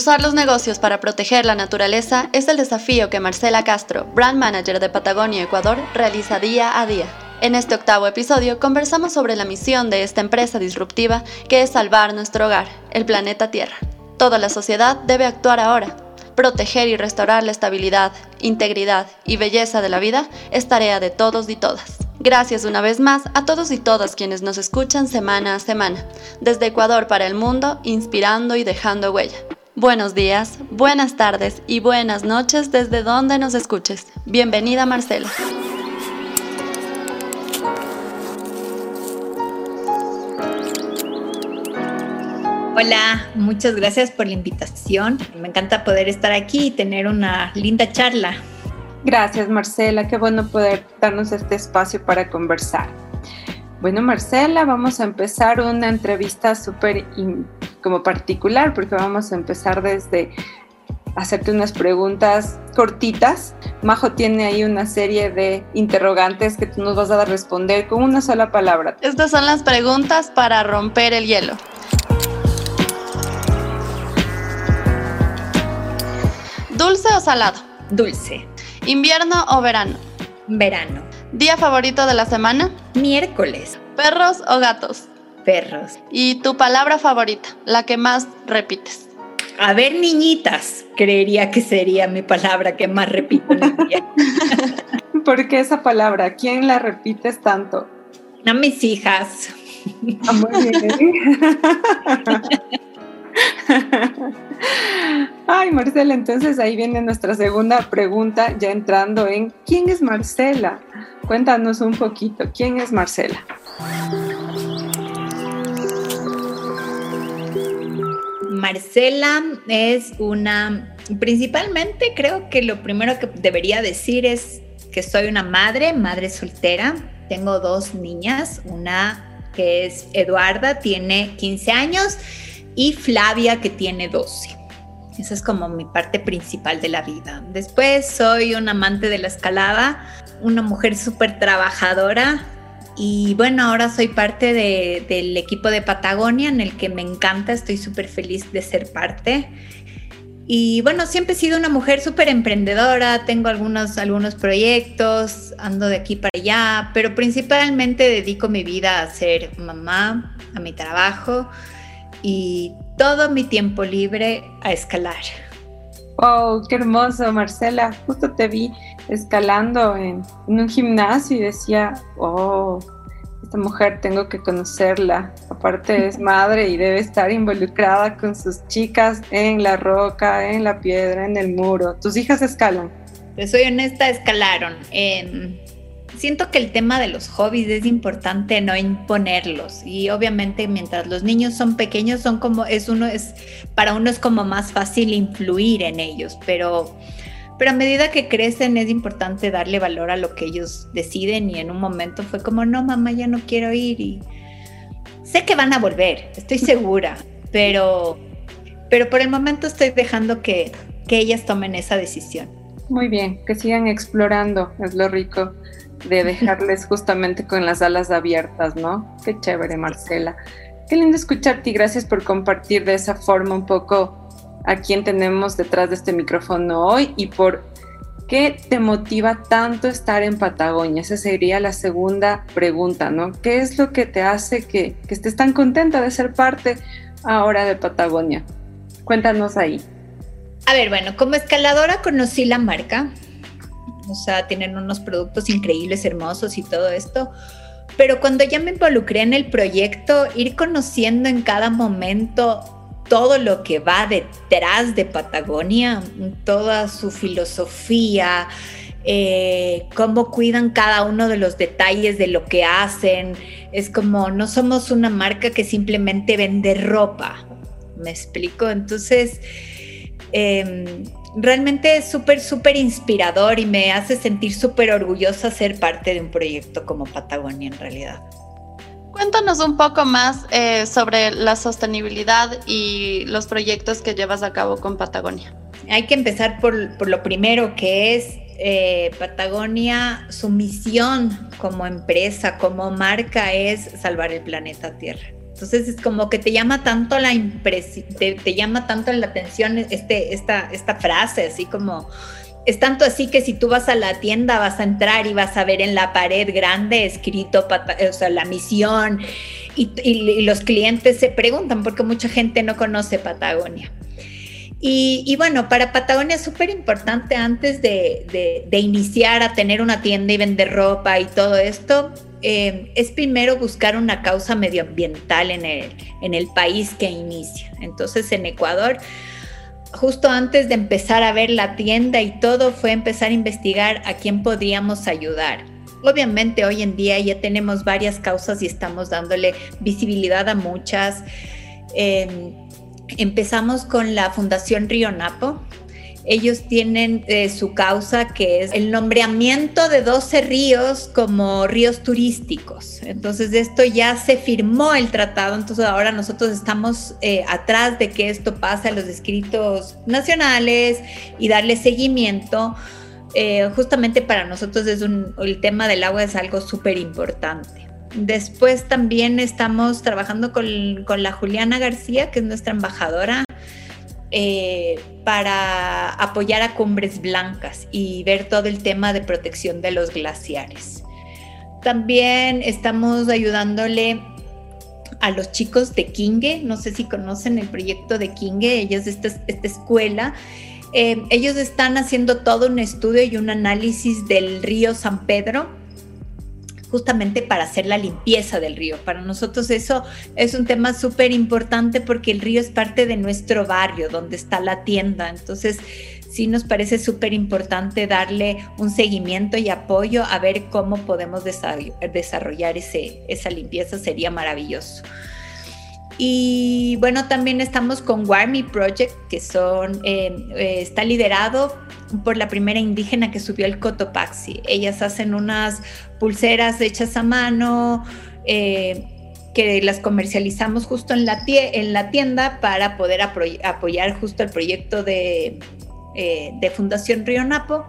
Usar los negocios para proteger la naturaleza es el desafío que Marcela Castro, brand manager de Patagonia Ecuador, realiza día a día. En este octavo episodio conversamos sobre la misión de esta empresa disruptiva que es salvar nuestro hogar, el planeta Tierra. Toda la sociedad debe actuar ahora. Proteger y restaurar la estabilidad, integridad y belleza de la vida es tarea de todos y todas. Gracias una vez más a todos y todas quienes nos escuchan semana a semana, desde Ecuador para el mundo, inspirando y dejando huella. Buenos días, buenas tardes y buenas noches desde donde nos escuches. Bienvenida Marcela. Hola, muchas gracias por la invitación. Me encanta poder estar aquí y tener una linda charla. Gracias Marcela, qué bueno poder darnos este espacio para conversar. Bueno Marcela, vamos a empezar una entrevista súper como particular, porque vamos a empezar desde hacerte unas preguntas cortitas. Majo tiene ahí una serie de interrogantes que tú nos vas a responder con una sola palabra. Estas son las preguntas para romper el hielo. ¿Dulce o salado? Dulce. ¿Invierno o verano? Verano. ¿Día favorito de la semana? Miércoles. ¿Perros o gatos? perros. ¿Y tu palabra favorita, la que más repites? A ver, niñitas, creería que sería mi palabra que más repito en el día. ¿Por qué esa palabra? ¿Quién la repites tanto? A mis hijas. Ah, muy bien. Ay, Marcela, entonces ahí viene nuestra segunda pregunta, ya entrando en ¿quién es Marcela? Cuéntanos un poquito, ¿quién es Marcela? Marcela es una, principalmente creo que lo primero que debería decir es que soy una madre, madre soltera. Tengo dos niñas, una que es Eduarda, tiene 15 años, y Flavia, que tiene 12. Esa es como mi parte principal de la vida. Después soy un amante de la escalada, una mujer súper trabajadora, y bueno, ahora soy parte del equipo de Patagonia en el que me encanta, estoy súper feliz de ser parte. Y bueno, siempre he sido una mujer súper emprendedora, tengo algunos, algunos proyectos, ando de aquí para allá, pero principalmente dedico mi vida a ser mamá, a mi trabajo y todo mi tiempo libre a escalar. ¡Oh, qué hermoso, Marcela! Justo te vi escalando en, un gimnasio y decía, oh, esta mujer tengo que conocerla. Aparte es madre y debe estar involucrada con sus chicas en la roca, en la piedra, en el muro. ¿Tus hijas escalan? Pues soy honesta, escalaron. Siento que el tema de los hobbies es importante no imponerlos. Y obviamente mientras los niños son pequeños son como es uno es para uno es como más fácil influir en ellos, pero pero a medida que crecen es importante darle valor a lo que ellos deciden. Y en un momento fue como, no, mamá, ya no quiero ir y sé que van a volver, estoy segura, pero, pero por el momento estoy dejando que, que ellas tomen esa decisión. Muy bien, que sigan explorando, es lo rico de dejarles justamente con las alas abiertas, ¿no? Qué chévere, Marcela. Qué lindo escucharte y gracias por compartir de esa forma un poco a quién tenemos detrás de este micrófono hoy y por qué te motiva tanto estar en Patagonia. Esa sería la segunda pregunta, ¿no? ¿Qué es lo que te hace que, estés tan contenta de ser parte ahora de Patagonia? Cuéntanos ahí. A ver, bueno, como escaladora conocí la marca, o sea, tienen unos productos increíbles, hermosos y todo esto. Pero cuando ya me involucré en el proyecto, ir conociendo en cada momento todo lo que va detrás de Patagonia, toda su filosofía, eh, cómo cuidan cada uno de los detalles de lo que hacen. Es como, no somos una marca que simplemente vende ropa, ¿me explico? Entonces, em, realmente es súper, súper inspirador y me hace sentir súper orgullosa ser parte de un proyecto como Patagonia en realidad. Cuéntanos un poco más eh, sobre la sostenibilidad y los proyectos que llevas a cabo con Patagonia. Hay que empezar por, por lo primero, que es eh, Patagonia, su misión como empresa, como marca, es salvar el planeta Tierra. Entonces es como que te llama tanto la impresión, te, llama tanto la atención este, esta, esta frase, así como es tanto así que si tú vas a la tienda vas a entrar y vas a ver en la pared grande escrito o sea, la misión y, los clientes se preguntan porque mucha gente no conoce Patagonia. Y, bueno, para Patagonia es súper importante antes de, iniciar a tener una tienda y vender ropa y todo esto, eh, es primero buscar una causa medioambiental en el, en el país que inicia. Entonces en Ecuador justo antes de empezar a ver la tienda y todo, fue empezar a investigar a quién podríamos ayudar. Obviamente hoy en día ya tenemos varias causas y estamos dándole visibilidad a muchas. Em, empezamos con la Fundación Río Napo, ellos tienen eh, su causa que es el nombramiento de 12 ríos como ríos turísticos. Entonces, esto ya se firmó el tratado, entonces ahora nosotros estamos eh, atrás de que esto pase a los escritos nacionales y darle seguimiento. Eh, justamente para nosotros es el tema del agua es algo súper importante. Después también estamos trabajando con, con la Juliana García, que es nuestra embajadora eh, para apoyar a Cumbres Blancas y ver todo el tema de protección de los glaciares. También estamos ayudándole a los chicos de Kinge, no sé si conocen el proyecto de Kinge, ellos esta, esta escuela, eh, ellos están haciendo todo un estudio y un análisis del río San Pedro justamente para hacer la limpieza del río. Para nosotros eso es un tema súper importante porque el río es parte de nuestro barrio, donde está la tienda. Entonces, sí nos parece súper importante darle un seguimiento y apoyo a ver cómo podemos desarrollar ese, esa limpieza, sería maravilloso. Y bueno, también estamos con Warmy Project, que son, eh, eh, está liderado por la primera indígena que subió el Cotopaxi. Ellas hacen unas pulseras hechas a mano, eh, que las comercializamos justo en la, en la tienda para poder apoyar justo el proyecto de, de Fundación Río Napo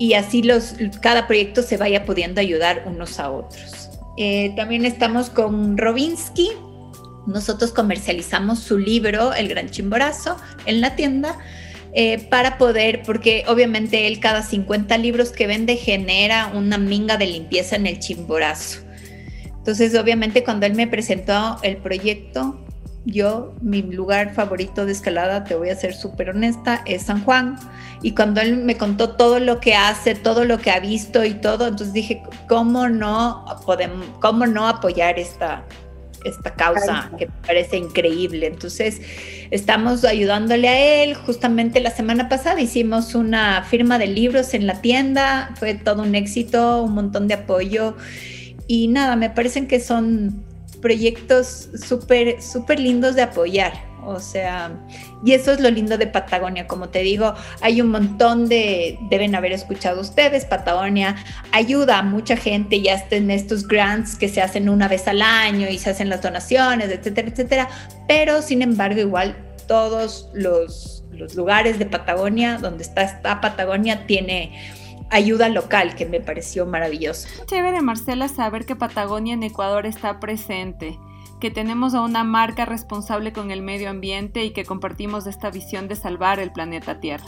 y así los, cada proyecto se vaya pudiendo ayudar unos a otros. también estamos con Robinsky, nosotros comercializamos su libro, El Gran Chimborazo, en la tienda. Eh, para poder, porque obviamente él cada 50 libros que vende genera una minga de limpieza en el chimborazo. Entonces, obviamente, cuando él me presentó el proyecto, yo, mi lugar favorito de escalada, te voy a ser súper honesta, es San Juan. Y cuando él me contó todo lo que hace, todo lo que ha visto y todo, entonces dije, ¿cómo no podemos, cómo no apoyar esta, esta causa que parece increíble. Entonces, estamos ayudándole a él. Justamente la semana pasada hicimos una firma de libros en la tienda, fue todo un éxito, un montón de apoyo. Y nada, me parecen que son proyectos súper, súper lindos de apoyar. O sea, y eso es lo lindo de Patagonia, como te digo, hay un montón de, deben haber escuchado ustedes, Patagonia ayuda a mucha gente, ya en estos grants que se hacen una vez al año y se hacen las donaciones, etcétera, etcétera, pero sin embargo igual todos los, los lugares de Patagonia, donde está, está Patagonia, tiene ayuda local que me pareció maravilloso. Chévere, Marcela, saber que Patagonia en Ecuador está presente que tenemos a una marca responsable con el medio ambiente y que compartimos esta visión de salvar el planeta Tierra.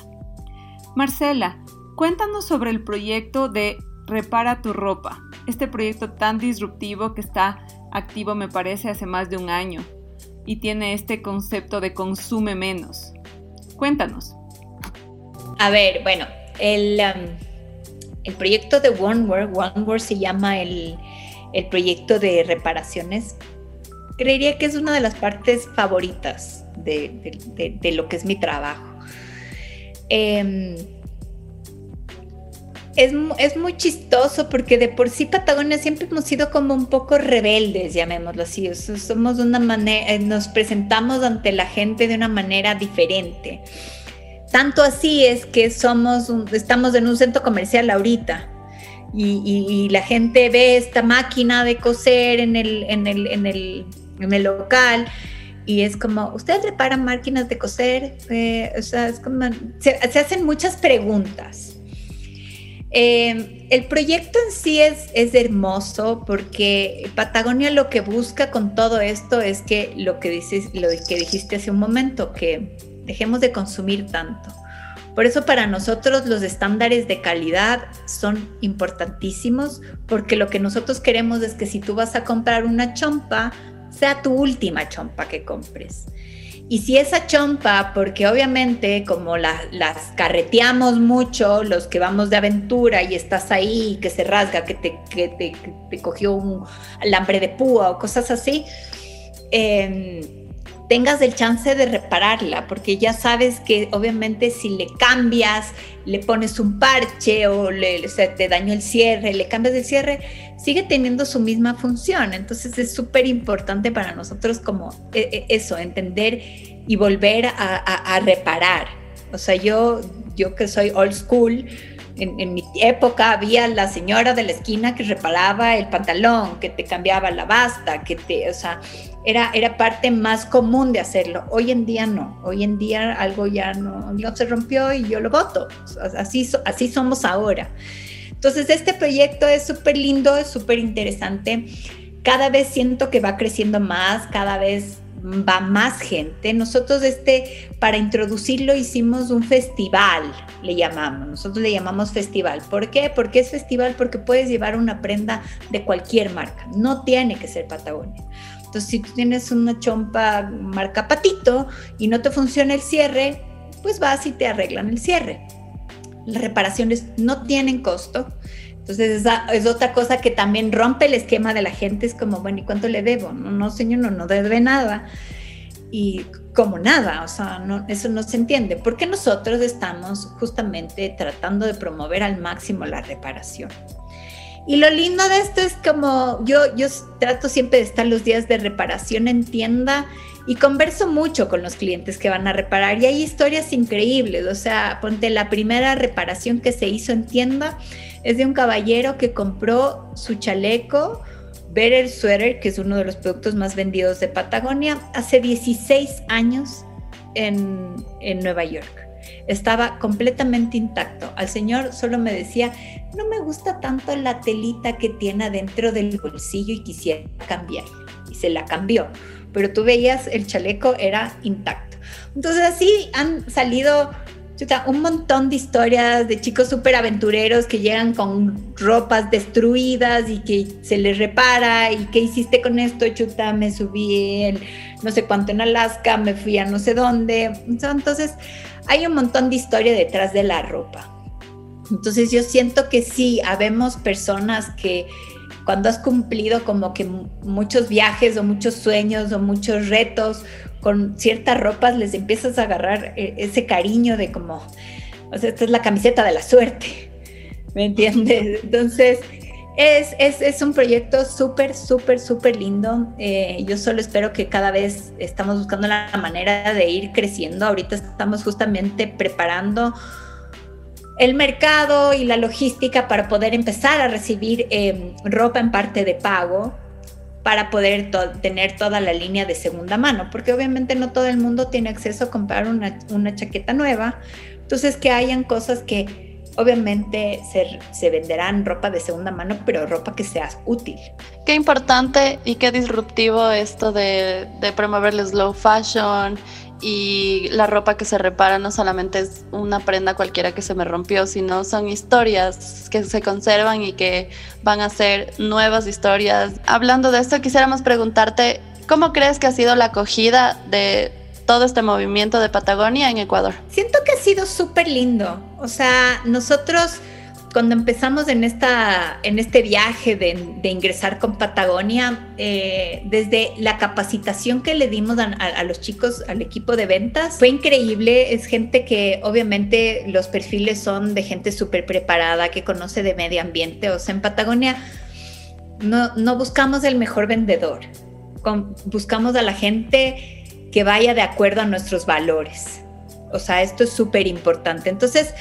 Marcela, cuéntanos sobre el proyecto de Repara tu ropa, este proyecto tan disruptivo que está activo me parece hace más de un año y tiene este concepto de consume menos. Cuéntanos. A ver, bueno, el, um, el proyecto de OneWorld, OneWorld se llama el, el proyecto de reparaciones creería que es una de las partes favoritas de, lo que es mi trabajo. Em, es, muy chistoso porque de por sí Patagonia siempre hemos sido como un poco rebeldes, llamémoslo así. somos de una manera, eh, nos presentamos ante la gente de una manera diferente. Tanto así es que somos, estamos en un centro comercial ahorita. Y, la gente ve esta máquina de coser en el, en el, local y es como, ¿ustedes reparan máquinas de coser? Eh, o sea, es como, se hacen muchas preguntas. Eh, el proyecto en sí es, es hermoso porque Patagonia lo que busca con todo esto es que lo que, dices, lo que dijiste hace un momento, que dejemos de consumir tanto. Por eso para nosotros los estándares de calidad son importantísimos porque lo que nosotros queremos es que si tú vas a comprar una chompa, sea tu última chompa que compres. Y si esa chompa, porque obviamente como las carreteamos mucho, los que vamos de aventura y estás ahí, que se rasga, que te, que te, cogió un alambre de púa o cosas así, eh, tengas el chance de repararla, porque ya sabes que obviamente si le cambias, le pones un parche o le, se te dañó el cierre, le cambias el cierre, sigue teniendo su misma función. Entonces es súper importante para nosotros como e, e, eso, entender y volver a, reparar. O sea, yo, yo que soy old school, en, en, mi época había la señora de la esquina que reparaba el pantalón, que te cambiaba la basta, que te, o sea, era, era parte más común de hacerlo. Hoy en día no, hoy en día algo ya no, no se rompió y yo lo voto. Así, así somos ahora. Entonces, este proyecto es súper lindo, es súper interesante. Cada vez siento que va creciendo más, cada vez va más gente. Nosotros este, para introducirlo hicimos un festival, le llamamos. Nosotros le llamamos festival. ¿Por qué? Porque es festival porque puedes llevar una prenda de cualquier marca. No tiene que ser Patagonia. Entonces, si tú tienes una chompa marca patito y no te funciona el cierre, pues vas y te arreglan el cierre. Las reparaciones no tienen costo. Entonces, esa es otra cosa que también rompe el esquema de la gente. Es como, bueno, ¿y cuánto le debo? No, no señor, no, no debe nada. Y como nada, o sea, no, eso no se entiende, porque nosotros estamos justamente tratando de promover al máximo la reparación. Y lo lindo de esto es como yo, yo trato siempre de estar los días de reparación en tienda y converso mucho con los clientes que van a reparar y hay historias increíbles. O sea, ponte la primera reparación que se hizo en tienda es de un caballero que compró su chaleco Better Sweater, que es uno de los productos más vendidos de Patagonia, hace 16 años en, en Nueva York estaba completamente intacto. Al señor solo me decía, no me gusta tanto la telita que tiene adentro del bolsillo y quisiera cambiar. Y se la cambió. Pero tú veías el chaleco era intacto. Entonces así han salido un montón de historias de chicos súper aventureros que llegan con ropas destruidas y que se les repara y qué hiciste con esto, chuta, me subí el no sé cuánto en Alaska, me fui a no sé dónde. Entonces hay un montón de historia detrás de la ropa. Entonces yo siento que sí, habemos personas que cuando has cumplido como que muchos viajes o muchos sueños o muchos retos con ciertas ropas, les empiezas a agarrar eh, ese cariño de como, o sea, esta es la camiseta de la suerte, ¿me entiendes? Entonces, es, es, es un proyecto súper, súper, súper lindo. Eh, yo solo espero que cada vez estamos buscando la manera de ir creciendo. Ahorita estamos justamente preparando el mercado y la logística para poder empezar a recibir eh, ropa en parte de pago para poder tener toda la línea de segunda mano, porque obviamente no todo el mundo tiene acceso a comprar una, una chaqueta nueva. Entonces, que hayan cosas que obviamente se, se, venderán ropa de segunda mano, pero ropa que sea útil. Qué importante y qué disruptivo esto de, de promover el slow fashion y la ropa que se repara no solamente es una prenda cualquiera que se me rompió, sino son historias que se conservan y que van a ser nuevas historias. Hablando de esto, quisiéramos preguntarte, ¿cómo crees que ha sido la acogida de todo este movimiento de Patagonia en Ecuador? Siento que ha sido súper lindo. O sea, nosotros cuando empezamos en, esta, en este viaje de, ingresar con Patagonia, eh, desde la capacitación que le dimos a, los chicos, al equipo de ventas, fue increíble. Es gente que obviamente los perfiles son de gente súper preparada, que conoce de medio ambiente. O sea, en Patagonia no, no buscamos el mejor vendedor, buscamos a la gente que vaya de acuerdo a nuestros valores. O sea, esto es súper importante. Entonces,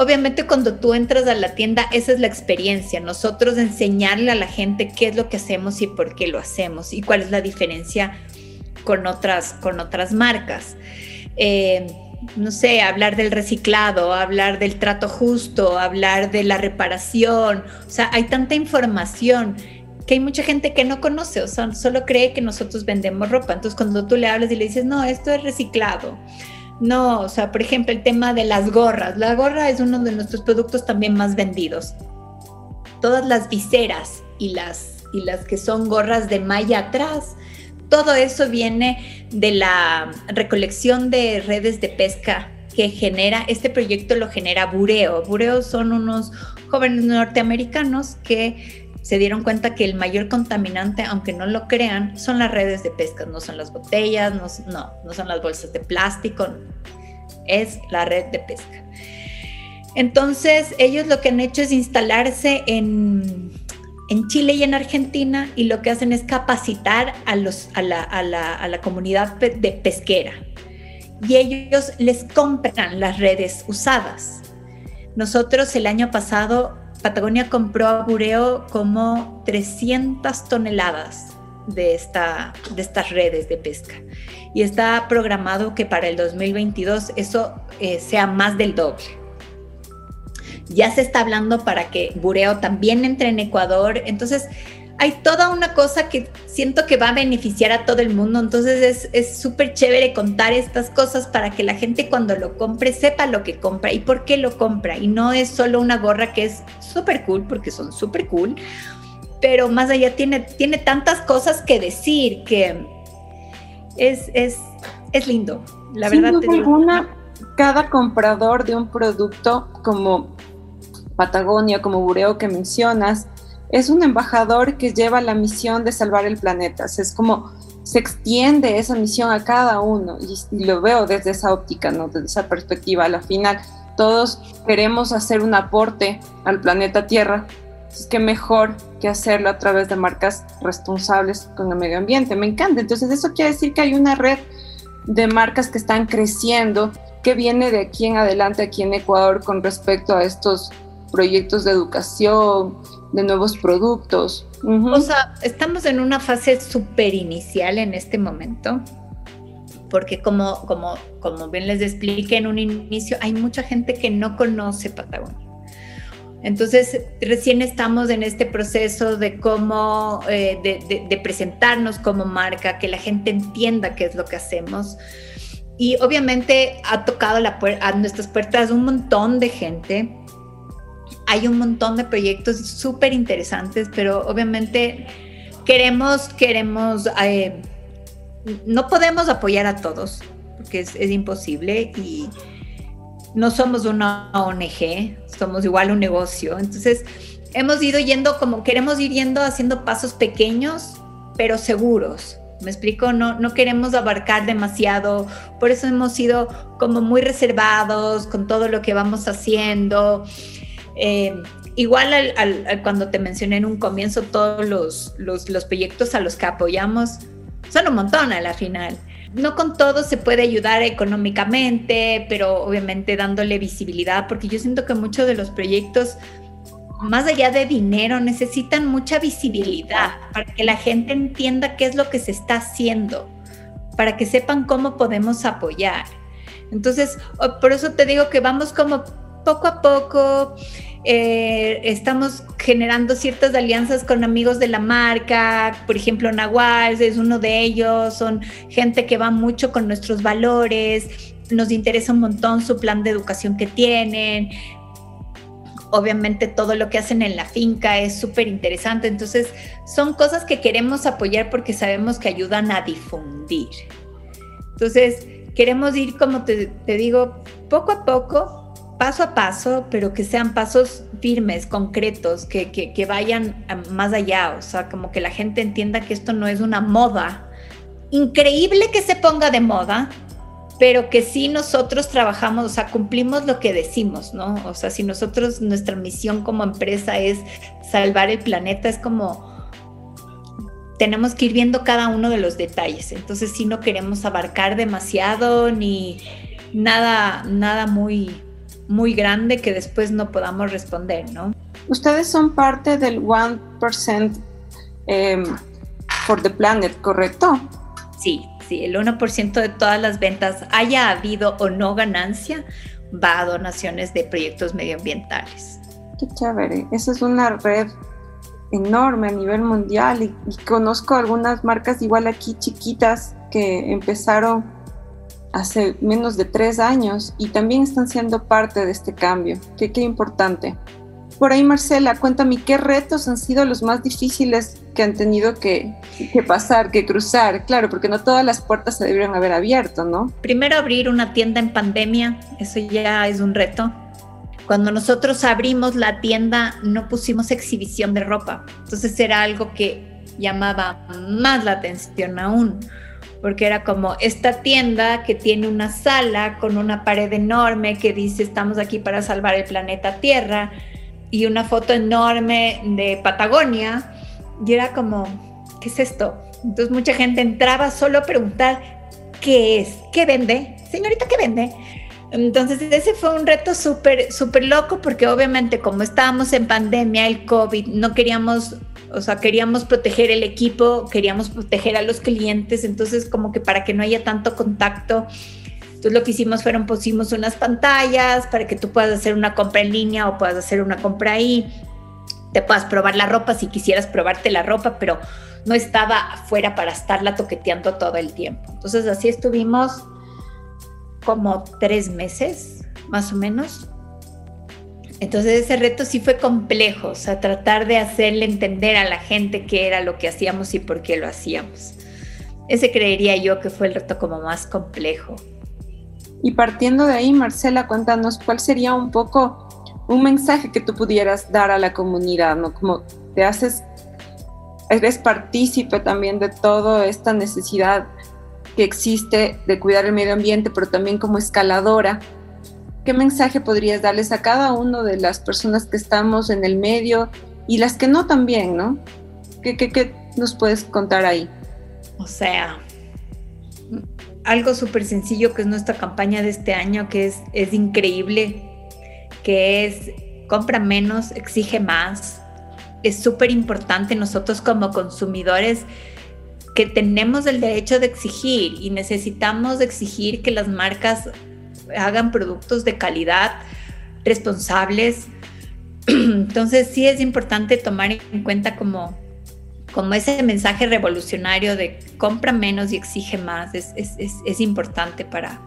obviamente cuando tú entras a la tienda, esa es la experiencia. Nosotros enseñarle a la gente qué es lo que hacemos y por qué lo hacemos y cuál es la diferencia con otras, con otras marcas. Eh, no sé, hablar del reciclado, hablar del trato justo, hablar de la reparación. O sea, hay tanta información que hay mucha gente que no conoce, o sea, solo cree que nosotros vendemos ropa. Entonces, cuando tú le hablas y le dices, no, esto es reciclado, no, o sea, por ejemplo, el tema de las gorras. La gorra es uno de nuestros productos también más vendidos. Todas las viseras y las, y las que son gorras de malla atrás, todo eso viene de la recolección de redes de pesca que genera, este proyecto lo genera Bureo. Bureo son unos jóvenes norteamericanos que se dieron cuenta que el mayor contaminante, aunque no lo crean, son las redes de pesca, no son las botellas, no, no, son las bolsas de plástico, es la red de pesca. Entonces, ellos lo que han hecho es instalarse en, en Chile y en Argentina y lo que hacen es capacitar a, los, a, la, a, la, a la comunidad de pesquera. Y ellos les compran las redes usadas. Nosotros el año pasado Patagonia compró a Bureo como 300 toneladas de, esta, de estas redes de pesca. Y está programado que para el 2022 eso eh, sea más del doble. Ya se está hablando para que Bureo también entre en Ecuador. Entonces, hay toda una cosa que siento que va a beneficiar a todo el mundo. Entonces es súper chévere contar estas cosas para que la gente cuando lo compre sepa lo que compra y por qué lo compra. Y no es solo una gorra que es súper cool, porque son súper cool, pero más allá tiene, tiene tantas cosas que decir que es, es, es lindo. La verdad. alguna, cada comprador de un producto como Patagonia, como Bureo que mencionas, es un embajador que lleva la misión de salvar el planeta. es como se extiende esa misión a cada uno y, lo veo desde esa óptica, ¿no? desde esa perspectiva. A la final, todos queremos hacer un aporte al planeta Tierra. Es que mejor que hacerlo a través de marcas responsables con el medio ambiente. Me encanta. Entonces, eso quiere decir que hay una red de marcas que están creciendo, que viene de aquí en adelante, aquí en Ecuador, con respecto a estos proyectos de educación, de nuevos productos. O sea, estamos en una fase súper inicial en este momento, porque como, como, como bien les expliqué en un inicio, hay mucha gente que no conoce Patagonia. Entonces, recién estamos en este proceso de cómo, eh, de, presentarnos como marca, que la gente entienda qué es lo que hacemos. Y obviamente ha tocado la a nuestras puertas un montón de gente hay un montón de proyectos súper interesantes, pero obviamente queremos, queremos, eh, no podemos apoyar a todos, porque es, imposible y no somos una ONG, somos igual un negocio. Entonces, hemos ido yendo como queremos ir yendo haciendo pasos pequeños, pero seguros. Me explico, no, no queremos abarcar demasiado, por eso hemos sido como muy reservados con todo lo que vamos haciendo. Eh, igual al, cuando te mencioné en un comienzo todos los, los, proyectos a los que apoyamos, son un montón a la final. No con todo se puede ayudar económicamente, pero obviamente dándole visibilidad, porque yo siento que muchos de los proyectos, más allá de dinero, necesitan mucha visibilidad para que la gente entienda qué es lo que se está haciendo, para que sepan cómo podemos apoyar. Entonces, por eso te digo que vamos como poco a poco eh, estamos generando ciertas alianzas con amigos de la marca, por ejemplo, Nahual es uno de ellos, son gente que va mucho con nuestros valores, nos interesa un montón su plan de educación que tienen. Obviamente todo lo que hacen en la finca es súper interesante, entonces son cosas que queremos apoyar porque sabemos que ayudan a difundir. Entonces, queremos ir, como te, te digo, poco a poco, paso a paso, pero que sean pasos firmes, concretos, que, que, vayan más allá, o sea, como que la gente entienda que esto no es una moda. Increíble que se ponga de moda, pero que sí nosotros trabajamos, o sea, cumplimos lo que decimos, ¿no? O sea, si nosotros, nuestra misión como empresa es salvar el planeta, es como tenemos que ir viendo cada uno de los detalles. Entonces, sí no queremos abarcar demasiado ni nada, nada muy, muy grande que después no podamos responder, ¿no? Ustedes son parte del 1% em, for the planet, ¿correcto? Sí, sí, el 1% de todas las ventas, haya habido o no ganancia, va a donaciones de proyectos medioambientales. Qué chévere, esa es una red enorme a nivel mundial y, y conozco algunas marcas igual aquí chiquitas que empezaron hace menos de tres años y también están siendo parte de este cambio. Qué, qué importante. Por ahí, Marcela, cuéntame qué retos han sido los más difíciles que han tenido que, que, pasar, que cruzar. Claro, porque no todas las puertas se debieron haber abierto, ¿no? Primero, abrir una tienda en pandemia, eso ya es un reto. Cuando nosotros abrimos la tienda, no pusimos exhibición de ropa. Entonces era algo que llamaba más la atención aún porque era como esta tienda que tiene una sala con una pared enorme que dice estamos aquí para salvar el planeta Tierra y una foto enorme de Patagonia y era como, ¿qué es esto? Entonces mucha gente entraba solo a preguntar, ¿qué es? ¿Qué vende? Señorita, ¿qué vende? Entonces ese fue un reto súper, súper loco porque obviamente como estábamos en pandemia, el COVID, no queríamos o sea, queríamos proteger el equipo, queríamos proteger a los clientes, entonces como que para que no haya tanto contacto, entonces lo que hicimos fueron pusimos unas pantallas para que tú puedas hacer una compra en línea o puedas hacer una compra ahí, te puedas probar la ropa si quisieras probarte la ropa, pero no estaba afuera para estarla toqueteando todo el tiempo. Entonces así estuvimos como tres meses, más o menos, entonces ese reto sí fue complejo, o sea, tratar de hacerle entender a la gente qué era lo que hacíamos y por qué lo hacíamos. Ese creería yo que fue el reto como más complejo. Y partiendo de ahí, Marcela, cuéntanos cuál sería un poco un mensaje que tú pudieras dar a la comunidad, ¿no? Como te haces, eres partícipe también de toda esta necesidad que existe de cuidar el medio ambiente, pero también como escaladora ¿Qué mensaje podrías darles a cada una de las personas que estamos en el medio y las que no también, ¿no? ¿Qué, qué, nos puedes contar ahí? O sea, algo súper sencillo que es nuestra campaña de este año, que es, es increíble, que es compra menos, exige más. Es súper importante nosotros como consumidores que tenemos el derecho de exigir y necesitamos exigir que las marcas hagan productos de calidad, responsables. Entonces sí es importante tomar en cuenta como, como ese mensaje revolucionario de compra menos y exige más. Es, es, es, importante para,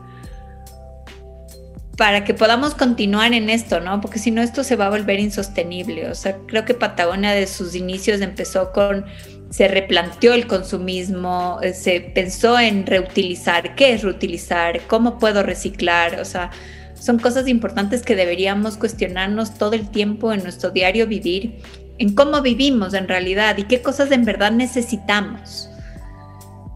para que podamos continuar en esto, ¿no? Porque si no, esto se va a volver insostenible. O sea, creo que Patagonia de sus inicios empezó con se replanteó el consumismo, eh, se pensó en reutilizar, qué es reutilizar, cómo puedo reciclar, o sea, son cosas importantes que deberíamos cuestionarnos todo el tiempo en nuestro diario vivir, en cómo vivimos en realidad y qué cosas en verdad necesitamos.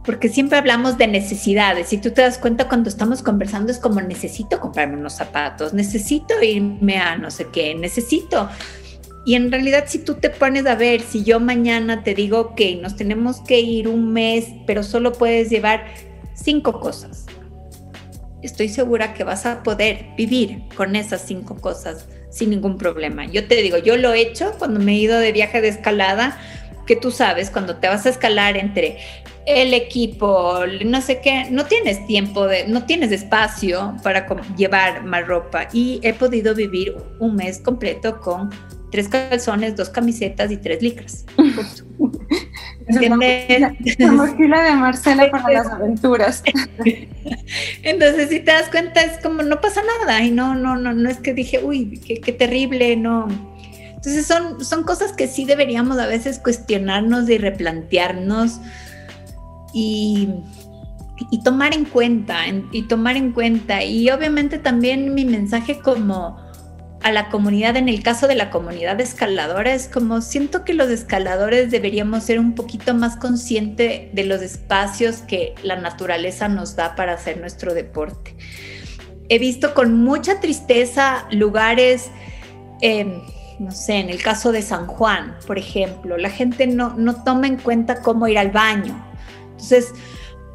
Porque siempre hablamos de necesidades. Si tú te das cuenta cuando estamos conversando es como necesito comprarme unos zapatos, necesito irme a no sé qué, necesito y en realidad si tú te pones a ver, si yo mañana te digo que nos tenemos que ir un mes, pero solo puedes llevar cinco cosas, estoy segura que vas a poder vivir con esas cinco cosas sin ningún problema. Yo te digo, yo lo he hecho cuando me he ido de viaje de escalada, que tú sabes, cuando te vas a escalar entre el equipo, no sé qué, no tienes tiempo, de, no tienes espacio para llevar más ropa y he podido vivir un mes completo con tres calzones, dos camisetas y tres licras. La mochila de Marcela para las aventuras. Entonces, si te das cuenta, es como no pasa nada. Y no, no, no, no es que dije, uy, qué, qué terrible, no. Entonces, son, son cosas que sí deberíamos a veces cuestionarnos y replantearnos y, y tomar en cuenta, y tomar en cuenta. Y obviamente también mi mensaje como a la comunidad, en el caso de la comunidad escaladora, es como siento que los escaladores deberíamos ser un poquito más conscientes de los espacios que la naturaleza nos da para hacer nuestro deporte. He visto con mucha tristeza lugares, em, no sé, en el caso de San Juan, por ejemplo, la gente no, no toma en cuenta cómo ir al baño. Entonces,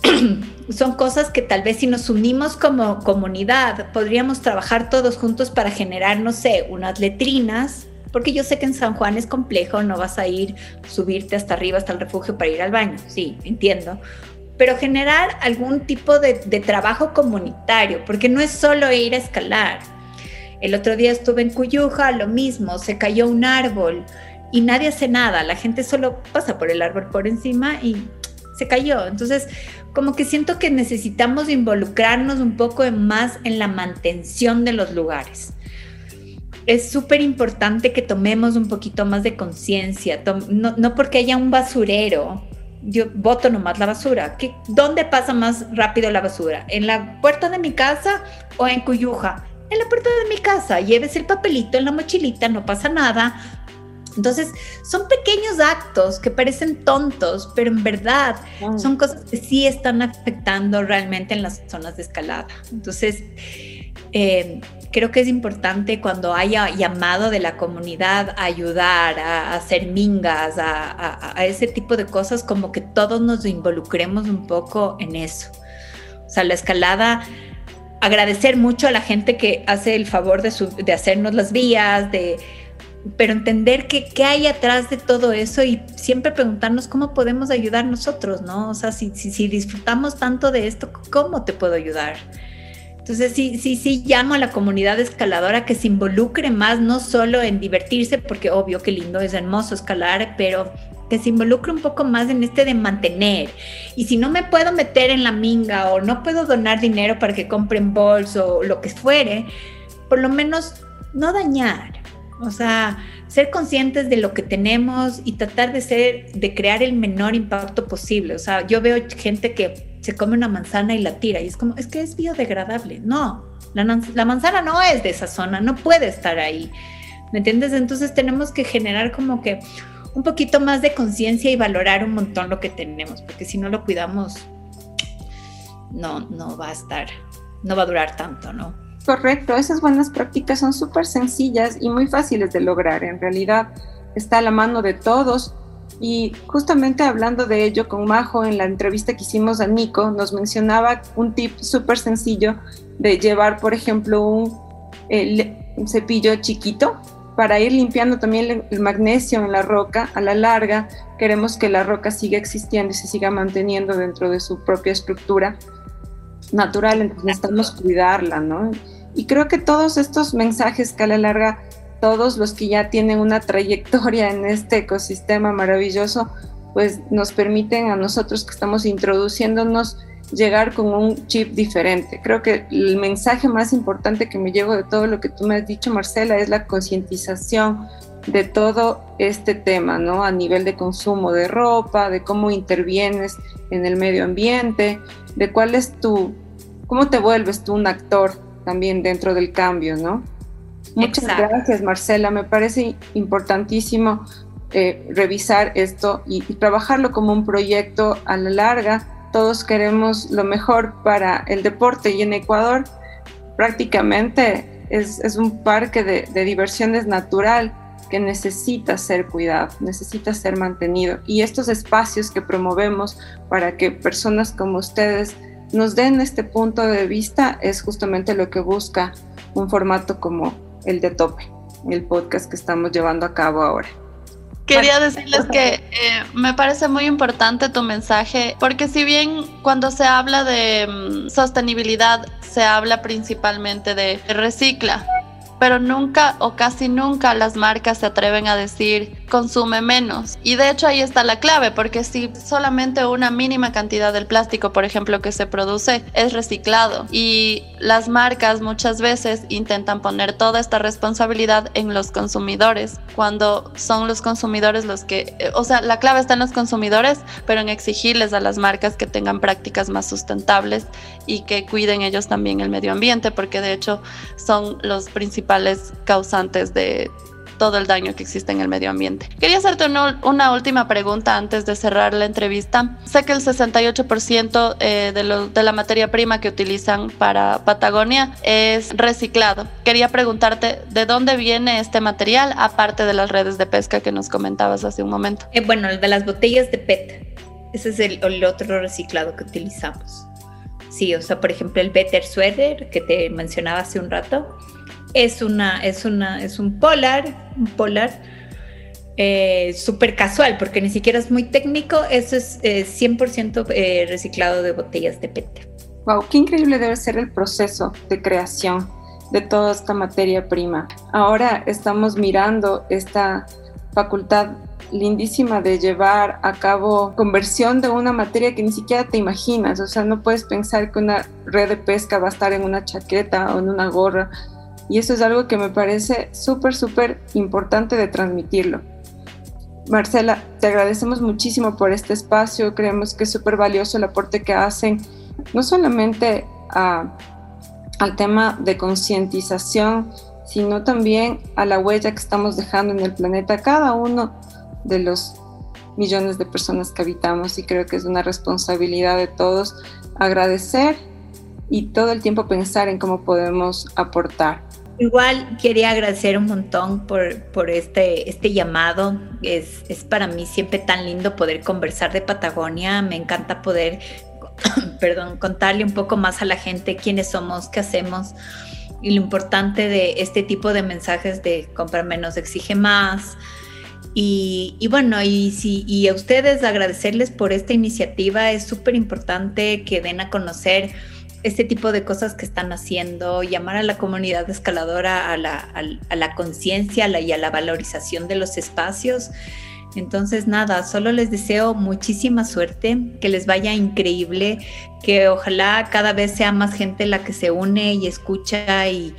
son cosas que tal vez si nos unimos como comunidad podríamos trabajar todos juntos para generar, no sé, unas letrinas, porque yo sé que en San Juan es complejo, no vas a ir, subirte hasta arriba, hasta el refugio para ir al baño, sí, entiendo, pero generar algún tipo de, trabajo comunitario, porque no es solo ir a escalar. El otro día estuve en Cuyuja, lo mismo, se cayó un árbol y nadie hace nada, la gente solo pasa por el árbol por encima y se cayó. Entonces, como que siento que necesitamos involucrarnos un poco más en la mantención de los lugares. Es súper importante que tomemos un poquito más de conciencia, no, porque haya un basurero, yo voto nomás la basura. ¿Qué, ¿Dónde pasa más rápido la basura? ¿En la puerta de mi casa o en Cuyuja? En la puerta de mi casa, lleves el papelito en la mochilita, no pasa nada, entonces, son pequeños actos que parecen tontos, pero en verdad son cosas que sí están afectando realmente en las zonas de escalada. Entonces, eh, creo que es importante cuando haya llamado de la comunidad a ayudar, a, hacer mingas, a, a, ese tipo de cosas, como que todos nos involucremos un poco en eso. O sea, la escalada agradecer mucho a la gente que hace el favor de, de hacernos las vías, de pero entender qué, hay atrás de todo eso y siempre preguntarnos cómo podemos ayudar nosotros, ¿no? O sea, si, si, disfrutamos tanto de esto, ¿cómo te puedo ayudar? Entonces sí, sí, sí llamo a la comunidad escaladora que se involucre más, no solo en divertirse, porque obvio que lindo, es hermoso escalar, pero que se involucre un poco más en este de mantener. Y si no me puedo meter en la minga o no puedo donar dinero para que compren bolso o lo que fuere, por lo menos no dañar. O sea, ser conscientes de lo que tenemos y tratar de ser, de crear el menor impacto posible. O sea, yo veo gente que se come una manzana y la tira y es como, es que es biodegradable. No, la, manzana no es de esa zona, no puede estar ahí. ¿Me entiendes? Entonces tenemos que generar como que un poquito más de conciencia y valorar un montón lo que tenemos, porque si no lo cuidamos, no, no va a estar, no va a durar tanto, ¿no? Correcto, esas buenas prácticas son súper sencillas y muy fáciles de lograr. En realidad está a la mano de todos. Y justamente hablando de ello con Majo en la entrevista que hicimos a Nico, nos mencionaba un tip súper sencillo de llevar, por ejemplo, un, cepillo chiquito para ir limpiando también el, magnesio en la roca. A la larga, queremos que la roca siga existiendo y se siga manteniendo dentro de su propia estructura natural, entonces necesitamos cuidarla, ¿no? Y creo que todos estos mensajes que a la larga, todos los que ya tienen una trayectoria en este ecosistema maravilloso, pues nos permiten a nosotros que estamos introduciéndonos llegar con un chip diferente. Creo que el mensaje más importante que me llevo de todo lo que tú me has dicho, Marcela, es la concientización de todo este tema, ¿no? A nivel de consumo de ropa, de cómo intervienes en el medio ambiente, de cuál es tu, cómo te vuelves tú un actor también dentro del cambio, ¿no? Muchas gracias, Marcela. Me parece importantísimo eh, revisar esto y, trabajarlo como un proyecto a la larga. Todos queremos lo mejor para el deporte y en Ecuador prácticamente es, un parque de, de diversiones natural que necesita ser cuidado, necesita ser mantenido. Y estos espacios que promovemos para que personas como ustedes nos den este punto de vista es justamente lo que busca un formato como el de Tope, el podcast que estamos llevando a cabo ahora. Quería decirles que eh, me parece muy importante tu mensaje, porque si bien cuando se habla de mm, sostenibilidad se habla principalmente de recicla, pero nunca o casi nunca las marcas se atreven a decir consume menos. Y de hecho ahí está la clave, porque si solamente una mínima cantidad del plástico, por ejemplo, que se produce es reciclado y las marcas muchas veces intentan poner toda esta responsabilidad en los consumidores, cuando son los consumidores los que, eh, o sea, la clave está en los consumidores, pero en exigirles a las marcas que tengan prácticas más sustentables y que cuiden ellos también el medio ambiente, porque de hecho son los principales principales causantes de todo el daño que existe en el medio ambiente. Quería hacerte una, última pregunta antes de cerrar la entrevista. Sé que el 68% eh, de, de la materia prima que utilizan para Patagonia es reciclado. Quería preguntarte de dónde viene este material, aparte de las redes de pesca que nos comentabas hace un momento. Eh, bueno, de las botellas de PET. Ese es el, el otro reciclado que utilizamos. Sí, o sea, por ejemplo, el Better Sweater que te mencionaba hace un rato, es una, es una, es un polar, un polar eh, súper casual, porque ni siquiera es muy técnico, eso es 100% eh, reciclado de botellas de PET. Wow, qué increíble debe ser el proceso de creación de toda esta materia prima. Ahora estamos mirando esta facultad lindísima de llevar a cabo conversión de una materia que ni siquiera te imaginas, o sea, no puedes pensar que una red de pesca va a estar en una chaqueta o en una gorra, y eso es algo que me parece súper, súper importante de transmitirlo. Marcela, te agradecemos muchísimo por este espacio. Creemos que es súper valioso el aporte que hacen, no solamente al tema de concientización, sino también a la huella que estamos dejando en el planeta, cada uno de los millones de personas que habitamos. Y creo que es una responsabilidad de todos agradecer y todo el tiempo pensar en cómo podemos aportar. Igual quería agradecer un montón por, por este, este llamado. Es, es para mí siempre tan lindo poder conversar de Patagonia. Me encanta poder, perdón, contarle un poco más a la gente quiénes somos, qué hacemos y lo importante de este tipo de mensajes de comprar menos exige más. Y, y, bueno, y, si, y a ustedes agradecerles por esta iniciativa. Es súper importante que den a conocer este tipo de cosas que están haciendo, llamar a la comunidad escaladora a la, conciencia y a la valorización de los espacios. Entonces, nada, solo les deseo muchísima suerte, que les vaya increíble, que ojalá cada vez sea más gente la que se une y escucha y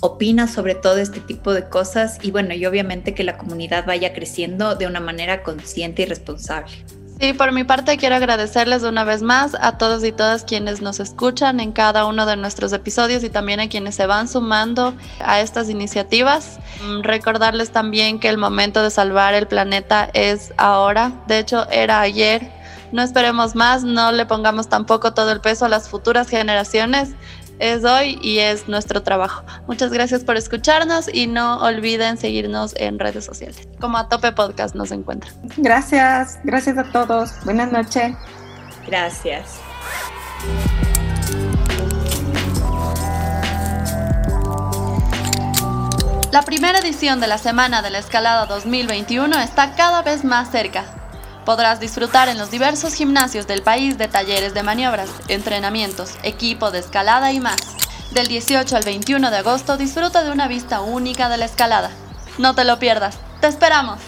opina sobre todo este tipo de cosas y bueno, y obviamente que la comunidad vaya creciendo de una manera consciente y responsable. Sí, por mi parte quiero agradecerles una vez más a todos y todas quienes nos escuchan en cada uno de nuestros episodios y también a quienes se van sumando a estas iniciativas. Mm, recordarles también que el momento de salvar el planeta es ahora, de hecho era ayer. No esperemos más, no le pongamos tampoco todo el peso a las futuras generaciones es hoy y es nuestro trabajo. Muchas gracias por escucharnos y no olviden seguirnos en redes sociales. Como a Tope Podcast nos encuentran. Gracias, gracias a todos. Buenas noches. Gracias. La primera edición de la Semana de la Escalada 2021 está cada vez más cerca. Podrás disfrutar en los diversos gimnasios del país de talleres de maniobras, entrenamientos, equipo de escalada y más. Del 18 al 21 de agosto disfruta de una vista única de la escalada. No te lo pierdas. ¡Te esperamos!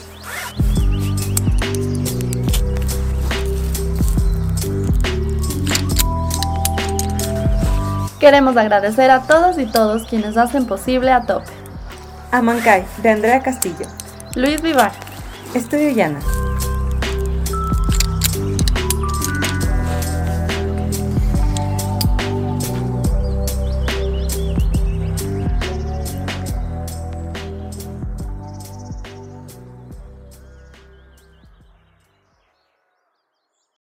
Queremos agradecer a todos y todos quienes hacen posible a Tope. Amancay, de Andrea Castillo. Luis Vivar. Estudio Llana.